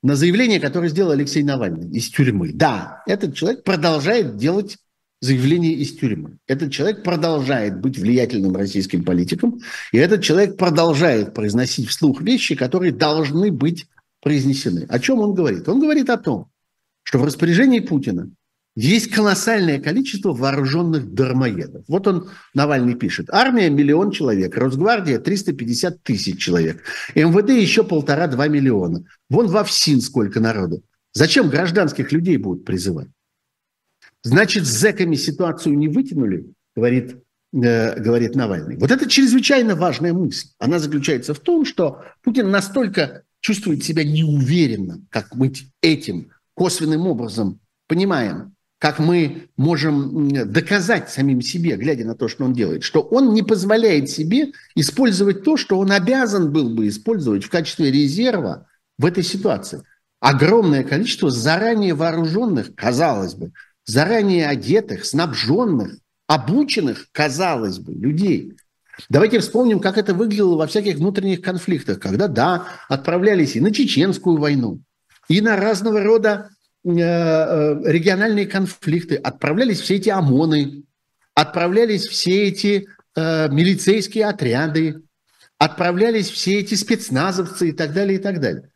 на заявление, которое сделал Алексей Навальный из тюрьмы. Да, этот человек продолжает делать заявление из тюрьмы. Этот человек продолжает быть влиятельным российским политиком, и этот человек продолжает произносить вслух вещи, которые должны быть произнесены. О чем он говорит? Он говорит о том, что в распоряжении Путина есть колоссальное количество вооруженных дармоедов. Вот он, Навальный пишет. Армия – миллион человек, Росгвардия – 350 тысяч человек, МВД еще полтора-два миллиона. Вон во ФСИН сколько народу. Зачем гражданских людей будут призывать? Значит, с зэками ситуацию не вытянули, говорит, э, говорит Навальный. Вот это чрезвычайно важная мысль. Она заключается в том, что Путин настолько чувствует себя неуверенно, как быть этим косвенным образом понимаем, как мы можем доказать самим себе, глядя на то, что он делает, что он не позволяет себе использовать то, что он обязан был бы использовать в качестве резерва в этой ситуации. Огромное количество заранее вооруженных, казалось бы, заранее одетых, снабженных, обученных, казалось бы, людей. Давайте вспомним, как это выглядело во всяких внутренних конфликтах, когда, да, отправлялись и на чеченскую войну, и на разного рода региональные конфликты, отправлялись все эти ОМОНы, отправлялись все эти э, милицейские отряды, отправлялись все эти спецназовцы и так далее, и так далее.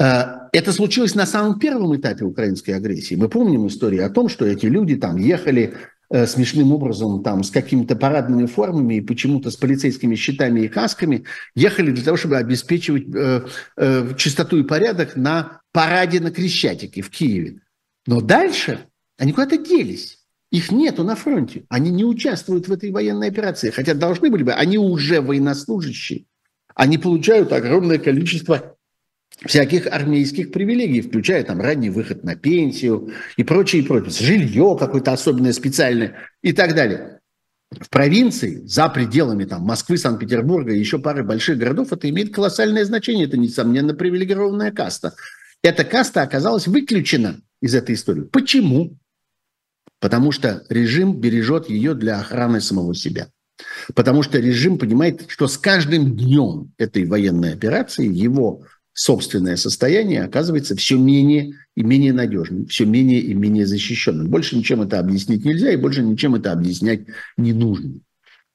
Э, это случилось на самом первом этапе украинской агрессии. Мы помним историю о том, что эти люди там ехали э, смешным образом там с какими-то парадными формами и почему-то с полицейскими щитами и касками ехали для того, чтобы обеспечивать э, э, чистоту и порядок на параде на Крещатике в Киеве. Но дальше они куда-то делись. Их нету на фронте. Они не участвуют в этой военной операции. Хотя должны были бы. Они уже военнослужащие. Они получают огромное количество всяких армейских привилегий, включая там ранний выход на пенсию и прочее, и прочее. Жилье какое-то особенное, специальное и так далее. В провинции, за пределами там, Москвы, Санкт-Петербурга и еще пары больших городов, это имеет колоссальное значение. Это, несомненно, привилегированная каста. Эта каста оказалась выключена из этой истории. Почему? Потому что режим бережет ее для охраны самого себя. Потому что режим понимает, что с каждым днем этой военной операции его собственное состояние оказывается все менее и менее надежным, все менее и менее защищенным. Больше ничем это объяснить нельзя, и больше ничем это объяснять не нужно.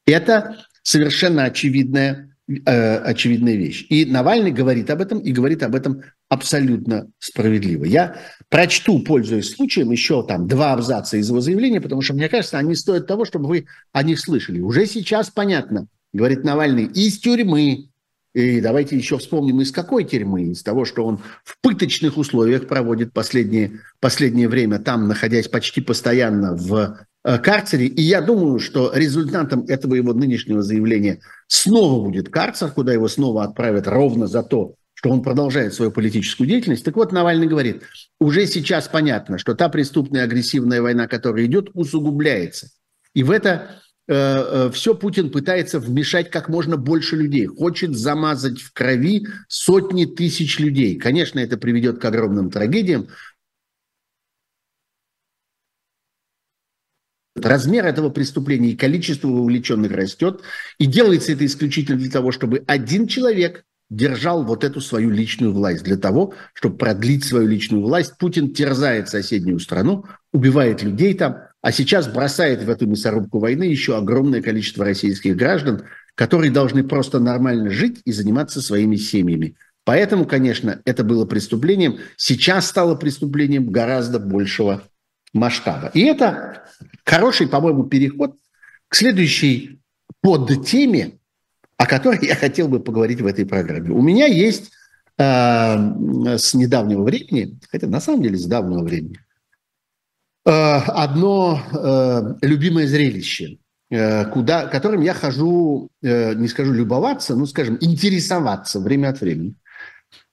Это совершенно очевидная, э, очевидная вещь. И Навальный говорит об этом, и говорит об этом абсолютно справедливо. Я прочту, пользуясь случаем, еще там два абзаца из его заявления, потому что, мне кажется, они стоят того, чтобы вы о них слышали. Уже сейчас понятно, говорит Навальный, из тюрьмы, и давайте еще вспомним, из какой тюрьмы? Из того, что он в пыточных условиях проводит последнее, последнее время, там находясь почти постоянно в э, карцере. И я думаю, что результатом этого его нынешнего заявления снова будет карцер, куда его снова отправят ровно за то, что он продолжает свою политическую деятельность. Так вот, Навальный говорит, уже сейчас понятно, что та преступная агрессивная война, которая идет, усугубляется. И в это все Путин пытается вмешать как можно больше людей, хочет замазать в крови сотни тысяч людей. Конечно, это приведет к огромным трагедиям. Размер этого преступления и количество вовлеченных растет, и делается это исключительно для того, чтобы один человек держал вот эту свою личную власть. Для того, чтобы продлить свою личную власть, Путин терзает соседнюю страну, убивает людей там, а сейчас бросает в эту мясорубку войны еще огромное количество российских граждан, которые должны просто нормально жить и заниматься своими семьями. Поэтому, конечно, это было преступлением. Сейчас стало преступлением гораздо большего масштаба. И это хороший, по-моему, переход к следующей подтеме, о которой я хотел бы поговорить в этой программе. У меня есть э, с недавнего времени, хотя на самом деле с давнего времени, одно э, любимое зрелище, э, куда, которым я хожу, не скажу любоваться, но, скажем, интересоваться время от времени.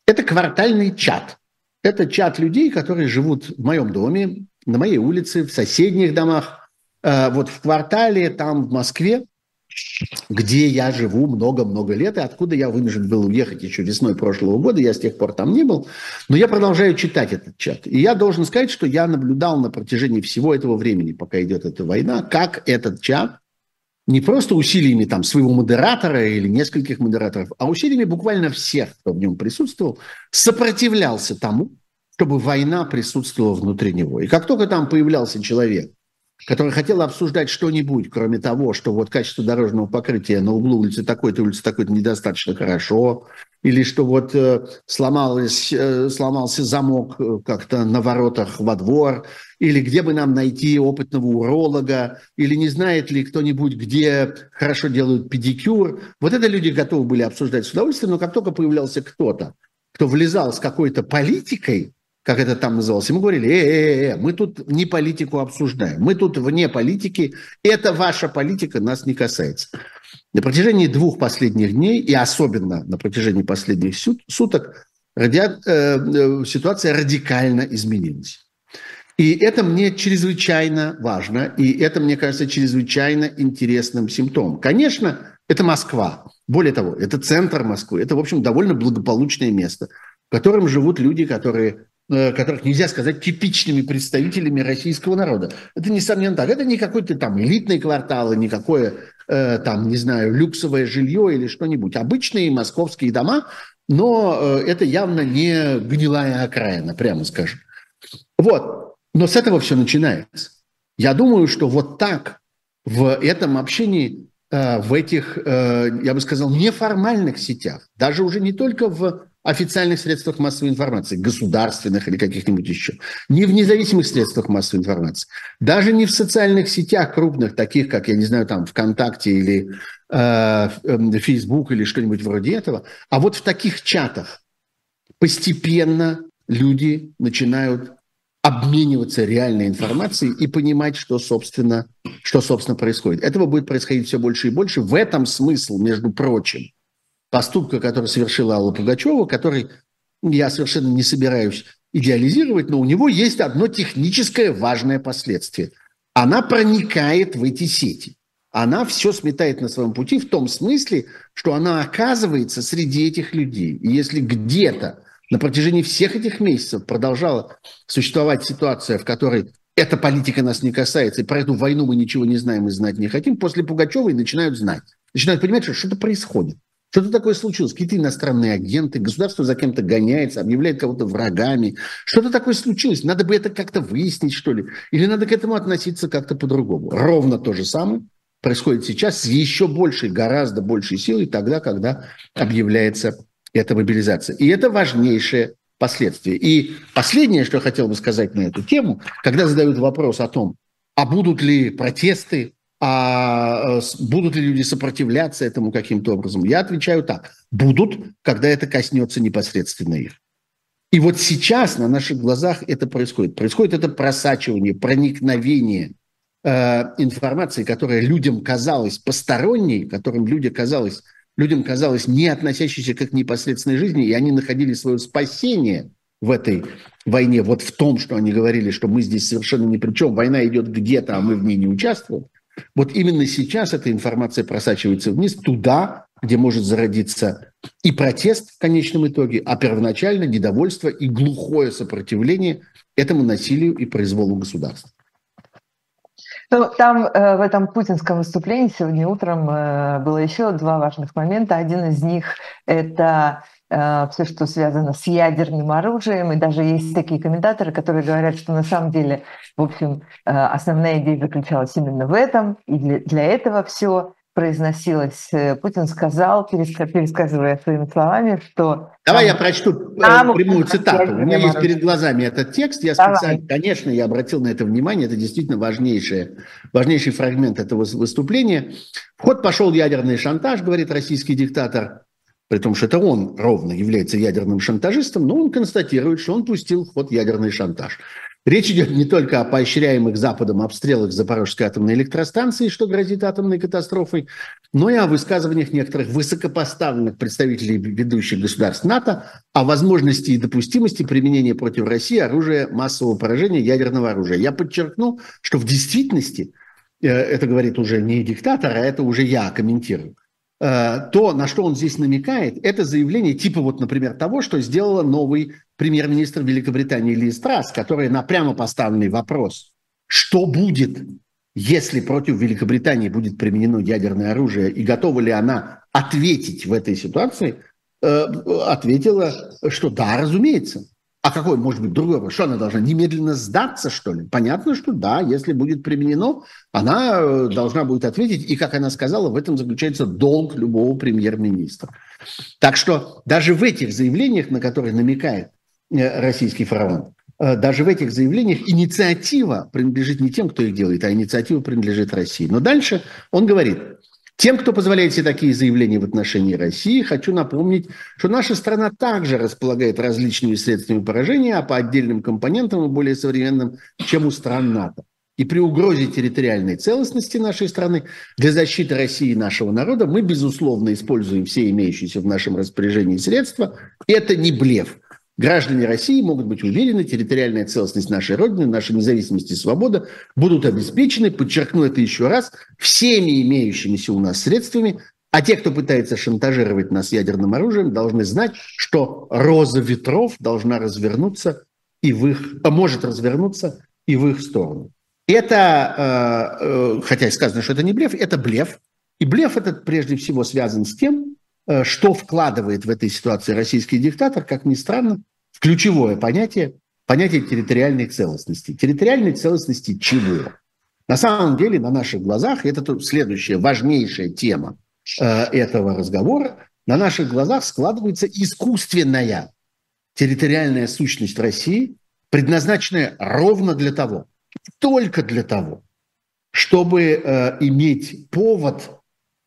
Это квартальный чат. Это чат людей, которые живут в моем доме, на моей улице, в соседних домах, вот в квартале, там в Москве где я живу много-много лет, и откуда я вынужден был уехать еще весной прошлого года, я с тех пор там не был, но я продолжаю читать этот чат. И я должен сказать, что я наблюдал на протяжении всего этого времени, пока идет эта война, как этот чат не просто усилиями там своего модератора или нескольких модераторов, а усилиями буквально всех, кто в нем присутствовал, сопротивлялся тому, чтобы война присутствовала внутри него. И как только там появлялся человек, который хотел обсуждать что-нибудь, кроме того, что вот качество дорожного покрытия на углу улицы такой-то, улицы такой-то недостаточно хорошо, или что вот э, сломалось, э, сломался замок э, как-то на воротах во двор, или где бы нам найти опытного уролога, или не знает ли кто-нибудь, где хорошо делают педикюр. Вот это люди готовы были обсуждать с удовольствием, но как только появлялся кто-то, кто влезал с какой-то политикой, как это там называлось, мы говорили, э, э, э, мы тут не политику обсуждаем, мы тут вне политики, это ваша политика нас не касается. На протяжении двух последних дней, и особенно на протяжении последних суток, ради, э, э, ситуация радикально изменилась. И это мне чрезвычайно важно, и это, мне кажется, чрезвычайно интересным симптомом. Конечно, это Москва. Более того, это центр Москвы. Это, в общем, довольно благополучное место, в котором живут люди, которые Э, которых нельзя сказать типичными представителями российского народа. Это, несомненно, так. Это не какой-то там элитный квартал, никакое э, там, не знаю, люксовое жилье или что-нибудь. Обычные московские дома, но э, это явно не гнилая окраина, прямо скажем. Вот. Но с этого все начинается. Я думаю, что вот так в этом общении, в этих, я бы сказал, неформальных сетях, даже уже не только в официальных средствах массовой информации, государственных или каких-нибудь еще, не в независимых средствах массовой информации, даже не в социальных сетях крупных, таких как, я не знаю, там ВКонтакте или э, Facebook или что-нибудь вроде этого, а вот в таких чатах постепенно люди начинают обмениваться реальной информацией и понимать, что, собственно, что, собственно, происходит. Этого будет происходить все больше и больше. В этом смысл, между прочим, поступка, который совершила Алла Пугачева, который я совершенно не собираюсь идеализировать, но у него есть одно техническое важное последствие. Она проникает в эти сети. Она все сметает на своем пути в том смысле, что она оказывается среди этих людей. И если где-то на протяжении всех этих месяцев продолжала существовать ситуация, в которой эта политика нас не касается, и про эту войну мы ничего не знаем и знать не хотим, после Пугачевой начинают знать. Начинают понимать, что что-то происходит. Что-то такое случилось. Какие-то иностранные агенты, государство за кем-то гоняется, объявляет кого-то врагами. Что-то такое случилось. Надо бы это как-то выяснить, что ли. Или надо к этому относиться как-то по-другому. Ровно то же самое происходит сейчас с еще большей, гораздо большей силой тогда, когда объявляется эта мобилизация. И это важнейшее последствия. И последнее, что я хотел бы сказать на эту тему, когда задают вопрос о том, а будут ли протесты, а будут ли люди сопротивляться этому каким-то образом, я отвечаю так. Будут, когда это коснется непосредственно их. И вот сейчас на наших глазах это происходит. Происходит это просачивание, проникновение э, информации, которая людям казалась посторонней, которым люди казалось, людям казалось не относящейся к их непосредственной жизни, и они находили свое спасение в этой войне, вот в том, что они говорили, что мы здесь совершенно ни при чем, война идет где-то, а мы в ней не участвуем. Вот именно сейчас эта информация просачивается вниз, туда, где может зародиться и протест в конечном итоге, а первоначально недовольство и глухое сопротивление этому насилию и произволу государства. Ну, там э, в этом путинском выступлении сегодня утром э, было еще два важных момента. Один из них – это все, что связано с ядерным оружием. И даже есть такие комментаторы, которые говорят, что на самом деле, в общем, э, основная идея заключалась именно в этом. И для, этого все произносилось. Э, Путин сказал, пересказывая своими словами, что... Давай я прочту э, там прямую цитату. У меня есть перед глазами этот текст. Я Давай. специально, конечно, я обратил на это внимание. Это действительно важнейший, важнейший фрагмент этого выступления. В ход пошел ядерный шантаж, говорит российский диктатор. При том, что это он ровно является ядерным шантажистом, но он констатирует, что он пустил в ход ядерный шантаж. Речь идет не только о поощряемых Западом обстрелах Запорожской атомной электростанции, что грозит атомной катастрофой, но и о высказываниях некоторых высокопоставленных представителей ведущих государств НАТО о возможности и допустимости применения против России оружия массового поражения ядерного оружия. Я подчеркну, что в действительности, э, это говорит уже не диктатор, а это уже я комментирую, то, на что он здесь намекает, это заявление типа вот, например, того, что сделала новый премьер-министр Великобритании Ли Страс, которая на прямо поставленный вопрос, что будет, если против Великобритании будет применено ядерное оружие, и готова ли она ответить в этой ситуации, э, ответила, что да, разумеется. А какой может быть другой вопрос? Что она должна немедленно сдаться, что ли? Понятно, что да, если будет применено, она э, должна будет ответить. И, как она сказала, в этом заключается долг любого премьер-министра. Так что даже в этих заявлениях, на которые намекает э, российский фараон, э, даже в этих заявлениях инициатива принадлежит не тем, кто их делает, а инициатива принадлежит России. Но дальше он говорит, тем, кто позволяет себе такие заявления в отношении России, хочу напомнить, что наша страна также располагает различными средствами поражения, а по отдельным компонентам и более современным, чем у стран НАТО. И при угрозе территориальной целостности нашей страны для защиты России и нашего народа мы, безусловно, используем все имеющиеся в нашем распоряжении средства. Это не блеф. Граждане России могут быть уверены, территориальная целостность нашей Родины, наша независимость и свобода будут обеспечены, подчеркну это еще раз, всеми имеющимися у нас средствами, а те, кто пытается шантажировать нас ядерным оружием, должны знать, что роза ветров должна развернуться и в их, может развернуться и в их сторону. Это, э, э, хотя сказано, что это не блеф, это блеф. И блеф этот прежде всего связан с тем, что вкладывает в этой ситуации российский диктатор, как ни странно, в ключевое понятие, понятие территориальной целостности. Территориальной целостности чего? На самом деле, на наших глазах, это следующая важнейшая тема э, этого разговора, на наших глазах складывается искусственная территориальная сущность России, предназначенная ровно для того, только для того, чтобы э, иметь повод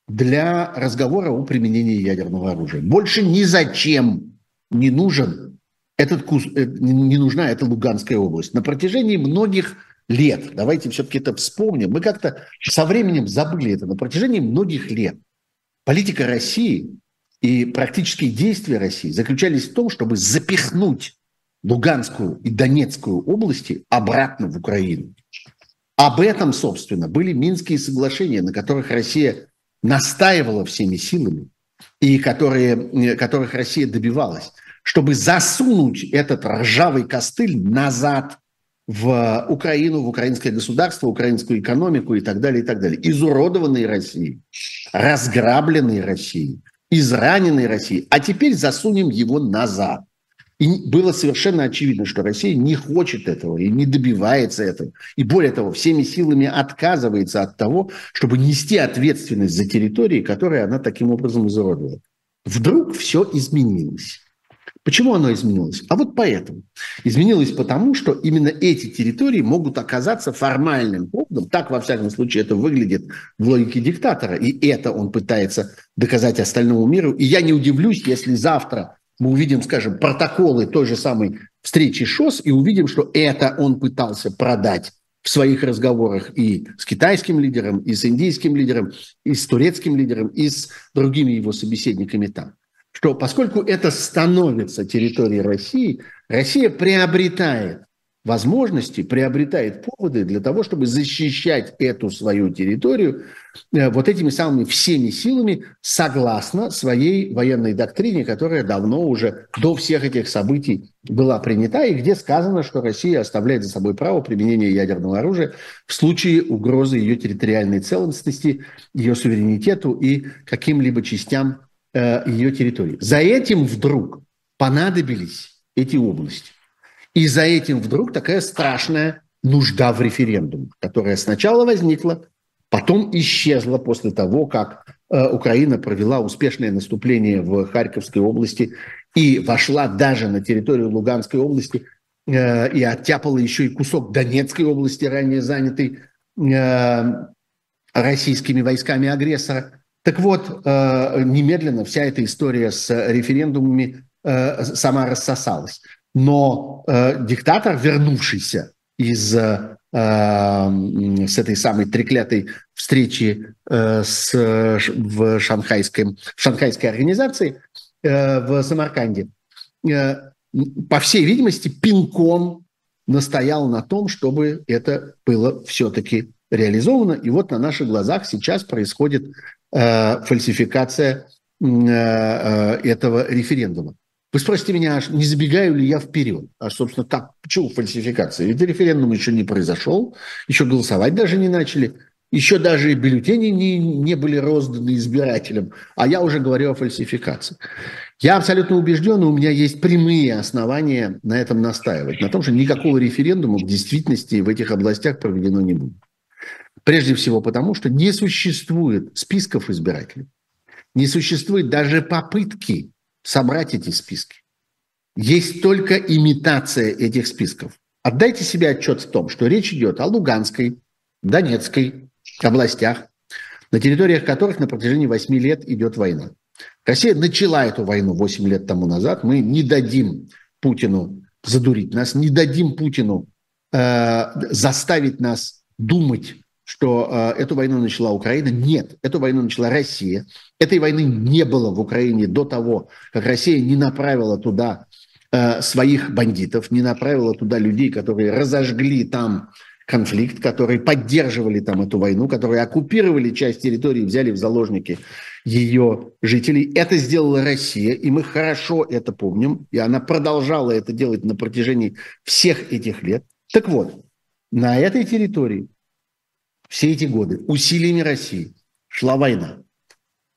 для разговора о применении ядерного оружия. Больше ни зачем не нужен этот кус, э, не нужна эта Луганская область. На протяжении многих лет, давайте все-таки это вспомним, мы как-то со временем забыли это, на протяжении многих лет политика России и практические действия России заключались в том, чтобы запихнуть Луганскую и Донецкую области обратно в Украину. Об этом, собственно, были Минские соглашения, на которых Россия настаивала всеми силами и которые, которых Россия добивалась, чтобы засунуть этот ржавый костыль назад в Украину, в украинское государство, украинскую экономику и так далее, и так далее. Изуродованной России, разграбленной России, израненной России. А теперь засунем его назад. И было совершенно очевидно, что Россия не хочет этого и не добивается этого. И более того, всеми силами отказывается от того, чтобы нести ответственность за территории, которые она таким образом изуродовала. Вдруг все изменилось. Почему оно изменилось? А вот поэтому. Изменилось потому, что именно эти территории могут оказаться формальным поводом, так, во всяком случае, это выглядит в логике диктатора, и это он пытается доказать остальному миру. И я не удивлюсь, если завтра мы увидим, скажем, протоколы той же самой встречи ШОС и увидим, что это он пытался продать в своих разговорах и с китайским лидером, и с индийским лидером, и с турецким лидером, и с другими его собеседниками там. Что поскольку это становится территорией России, Россия приобретает возможности, приобретает поводы для того, чтобы защищать эту свою территорию э, вот этими самыми всеми силами согласно своей военной доктрине, которая давно уже до всех этих событий была принята, и где сказано, что Россия оставляет за собой право применения ядерного оружия в случае угрозы ее территориальной целостности, ее суверенитету и каким-либо частям э, ее территории. За этим вдруг понадобились эти области. И за этим вдруг такая страшная нужда в референдуме, которая сначала возникла, потом исчезла после того, как э, Украина провела успешное наступление в Харьковской области и вошла даже на территорию Луганской области э, и оттяпала еще и кусок Донецкой области, ранее занятый э, российскими войсками агрессора. Так вот, э, немедленно вся эта история с референдумами э, сама рассосалась. Но э, диктатор, вернувшийся из э, с этой самой треклятой встречи э, с, в, шанхайском, в шанхайской организации э, в Самарканде, э, по всей видимости, пинком настоял на том, чтобы это было все-таки реализовано. И вот на наших глазах сейчас происходит э, фальсификация э, э, этого референдума. Вы спросите меня, не забегаю ли я вперед? А, собственно, так, почему фальсификация? Ведь референдум еще не произошел, еще голосовать даже не начали, еще даже и бюллетени не, не были розданы избирателям, а я уже говорю о фальсификации. Я абсолютно убежден, и у меня есть прямые основания на этом настаивать, на том, что никакого референдума в действительности в этих областях проведено не будет. Прежде всего потому, что не существует списков избирателей, не существует даже попытки собрать эти списки. Есть только имитация этих списков. Отдайте себе отчет в том, что речь идет о Луганской, Донецкой областях, на территориях которых на протяжении 8 лет идет война. Россия начала эту войну 8 лет тому назад. Мы не дадим Путину задурить нас, не дадим Путину э, заставить нас думать что э, эту войну начала Украина. Нет, эту войну начала Россия. Этой войны не было в Украине до того, как Россия не направила туда э, своих бандитов, не направила туда людей, которые разожгли там конфликт, которые поддерживали там эту войну, которые оккупировали часть территории, взяли в заложники ее жителей. Это сделала Россия, и мы хорошо это помним, и она продолжала это делать на протяжении всех этих лет. Так вот, на этой территории все эти годы усилиями России шла война.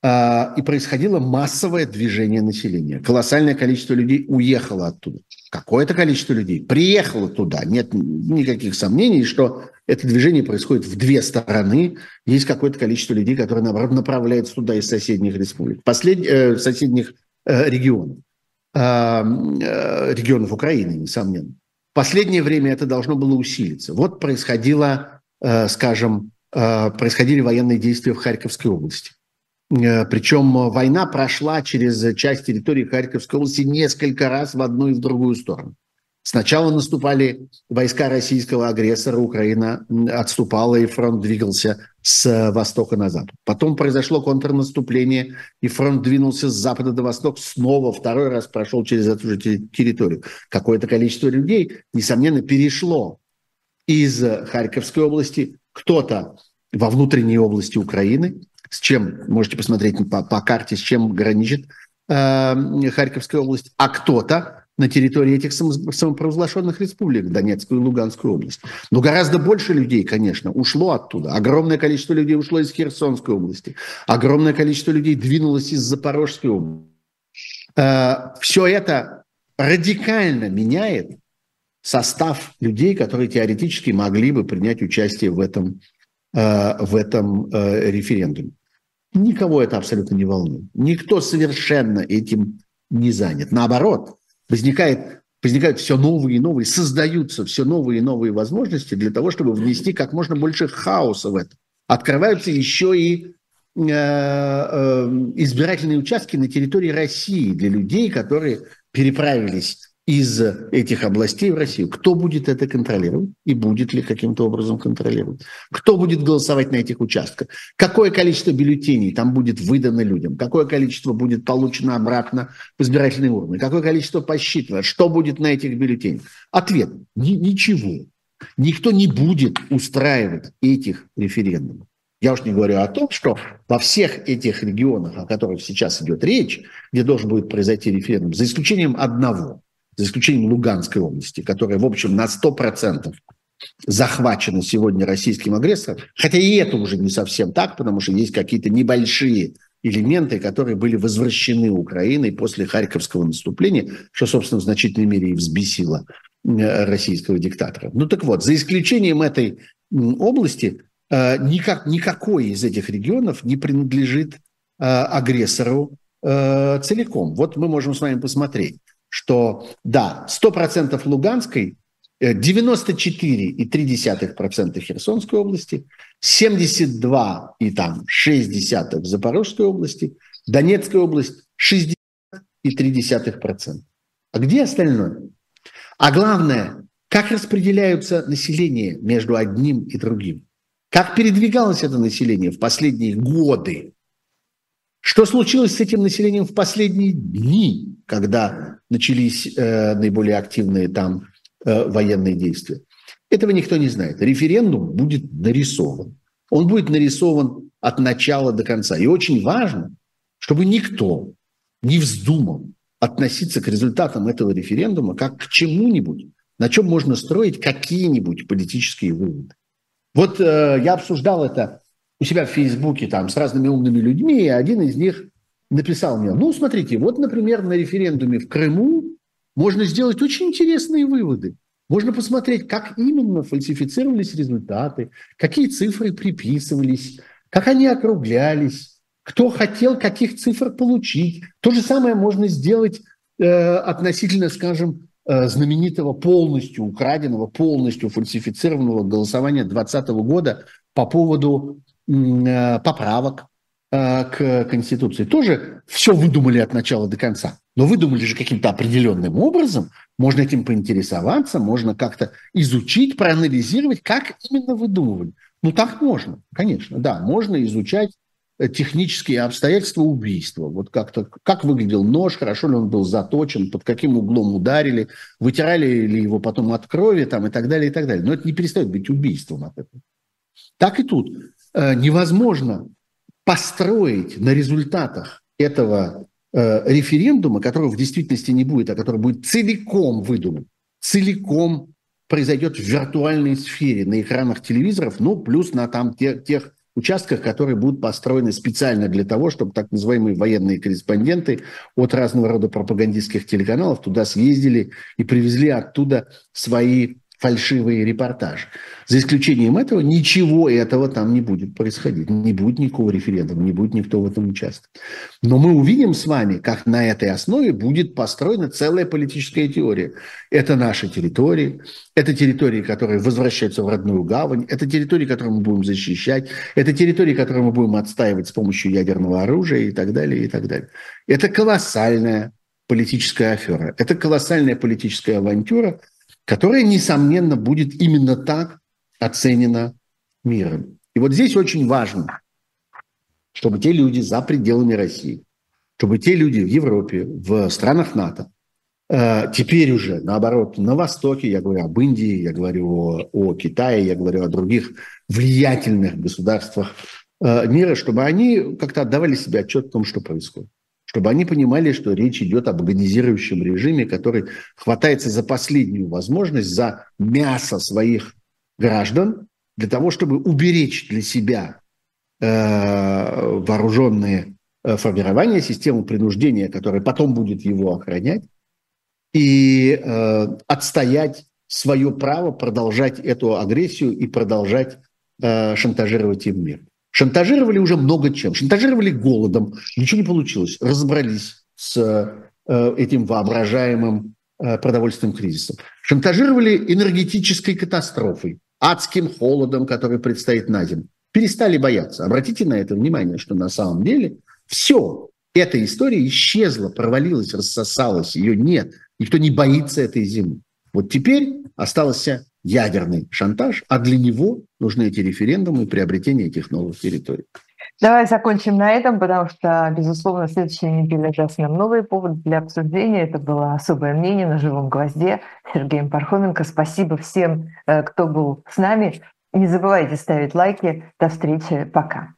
А, и происходило массовое движение населения. Колоссальное количество людей уехало оттуда. Какое-то количество людей приехало туда. Нет никаких сомнений, что это движение происходит в две стороны. Есть какое-то количество людей, которые, наоборот, направляются туда из соседних республик, послед... э, соседних э, регионов. Э, э, регионов Украины, несомненно. В последнее время это должно было усилиться. Вот происходило скажем, э, происходили военные действия в Харьковской области. Э, Причем война прошла через часть территории Харьковской области несколько раз в одну и в другую сторону. Сначала наступали войска российского агрессора, Украина отступала, и фронт двигался с востока на запад. Потом произошло контрнаступление, и фронт двинулся с запада до востока, снова второй раз прошел через эту же территорию. Какое-то количество людей, несомненно, перешло из Харьковской области, кто-то во внутренней области Украины, с чем, можете посмотреть по, по карте, с чем граничит э, Харьковская область, а кто-то на территории этих самопровозглашенных республик, Донецкую и Луганскую область. Но гораздо больше людей, конечно, ушло оттуда. Огромное количество людей ушло из Херсонской области. Огромное количество людей двинулось из Запорожской области. Э, все это радикально меняет состав людей, которые теоретически могли бы принять участие в этом, э, в этом э, референдуме. Никого это абсолютно не волнует. Никто совершенно этим не занят. Наоборот, возникает, возникают все новые и новые, создаются все новые и новые возможности для того, чтобы внести как можно больше хаоса в это. Открываются еще и э, избирательные участки на территории России для людей, которые переправились из этих областей в Россию. Кто будет это контролировать и будет ли каким-то образом контролировать? Кто будет голосовать на этих участках? Какое количество бюллетеней там будет выдано людям? Какое количество будет получено обратно в избирательные урны? Какое количество посчитано? Что будет на этих бюллетенях? Ответ – ничего. Никто не будет устраивать этих референдумов. Я уж не говорю о том, что во всех этих регионах, о которых сейчас идет речь, где должен будет произойти референдум, за исключением одного – за исключением Луганской области, которая, в общем, на 100% захвачена сегодня российским агрессором, хотя и это уже не совсем так, потому что есть какие-то небольшие элементы, которые были возвращены Украиной после Харьковского наступления, что, собственно, в значительной мере и взбесило э, российского диктатора. Ну так вот, за исключением этой области, э, никак, никакой из этих регионов не принадлежит э, агрессору целиком. Вот мы можем с вами посмотреть что да, 100% Луганской, 94,3% э, Херсонской области, 72 и там 6 в Запорожской области, Донецкая область 60,3%. А где остальное? А главное, как распределяются население между одним и другим? Как передвигалось это население в последние годы? Что случилось с этим населением в последние дни, когда начались э, наиболее активные там э, военные действия? Этого никто не знает. Референдум будет нарисован. Он будет нарисован от начала до конца. И очень важно, чтобы никто не вздумал относиться к результатам этого референдума как к чему-нибудь, на чем можно строить какие-нибудь политические выводы. Вот э, я обсуждал это у себя в Фейсбуке там с разными умными людьми, и один из них написал мне, ну, смотрите, вот, например, на референдуме в Крыму можно сделать очень интересные выводы. Можно посмотреть, как именно фальсифицировались результаты, какие цифры приписывались, как они округлялись, кто хотел каких цифр получить. То же самое можно сделать э, относительно, скажем, э, знаменитого полностью украденного, полностью фальсифицированного голосования 2020 года по поводу поправок э, к Конституции. Тоже все выдумали от начала до конца. Но выдумали же каким-то определенным образом. Можно этим поинтересоваться, можно как-то изучить, проанализировать, как именно выдумывали. Ну, так можно, конечно, да. Можно изучать э, технические обстоятельства убийства. Вот как-то, как выглядел нож, хорошо ли он был заточен, под каким углом ударили, вытирали ли его потом от крови там, и так далее, и так далее. Но это не перестает быть убийством от этого. Так и тут. Э, невозможно построить на результатах этого э, референдума, которого в действительности не будет, а который будет целиком выдуман, целиком произойдет в виртуальной сфере, на экранах телевизоров, ну, плюс на там тех, тех участках, которые будут построены специально для того, чтобы так называемые военные корреспонденты от разного рода пропагандистских телеканалов туда съездили и привезли оттуда свои фальшивые репортажи. За исключением этого ничего этого там не будет происходить. Не будет никакого референдума, не будет никто в этом участвовать. Но мы увидим с вами, как на этой основе будет построена целая политическая теория. Это наши территории, это территории, которые возвращаются в родную гавань, это территории, которые мы будем защищать, это территории, которые мы будем отстаивать с помощью ядерного оружия и так далее, и так далее. Это колоссальная политическая афера. Это колоссальная политическая авантюра, которая, несомненно, будет именно так оценена миром. И вот здесь очень важно, чтобы те люди за пределами России, чтобы те люди в Европе, в странах НАТО, э, теперь уже, наоборот, на Востоке, я говорю об Индии, я говорю о, о Китае, я говорю о других влиятельных государствах э, мира, чтобы они как-то отдавали себе отчет о том, что происходит чтобы они понимали, что речь идет об агонизирующем режиме, который хватается за последнюю возможность, за мясо своих граждан, для того, чтобы уберечь для себя э, вооруженные э, формирования, систему принуждения, которая потом будет его охранять, и э, отстоять свое право продолжать эту агрессию и продолжать э, шантажировать им мир. Шантажировали уже много чем. Шантажировали голодом. Ничего не получилось. Разобрались с э, этим воображаемым э, продовольственным кризисом. Шантажировали энергетической катастрофой, адским холодом, который предстоит на зиму. Перестали бояться. Обратите на это внимание, что на самом деле все, эта история исчезла, провалилась, рассосалась, ее нет. Никто не боится этой зимы. Вот теперь остался ядерный шантаж, а для него нужны эти референдумы и приобретение этих новых территорий. Давай закончим на этом, потому что, безусловно, следующая неделя даст нам новый повод для обсуждения. Это было особое мнение на живом гвозде Сергеем Пархоменко. Спасибо всем, э, кто был с нами. Не забывайте ставить лайки. До встречи. Пока.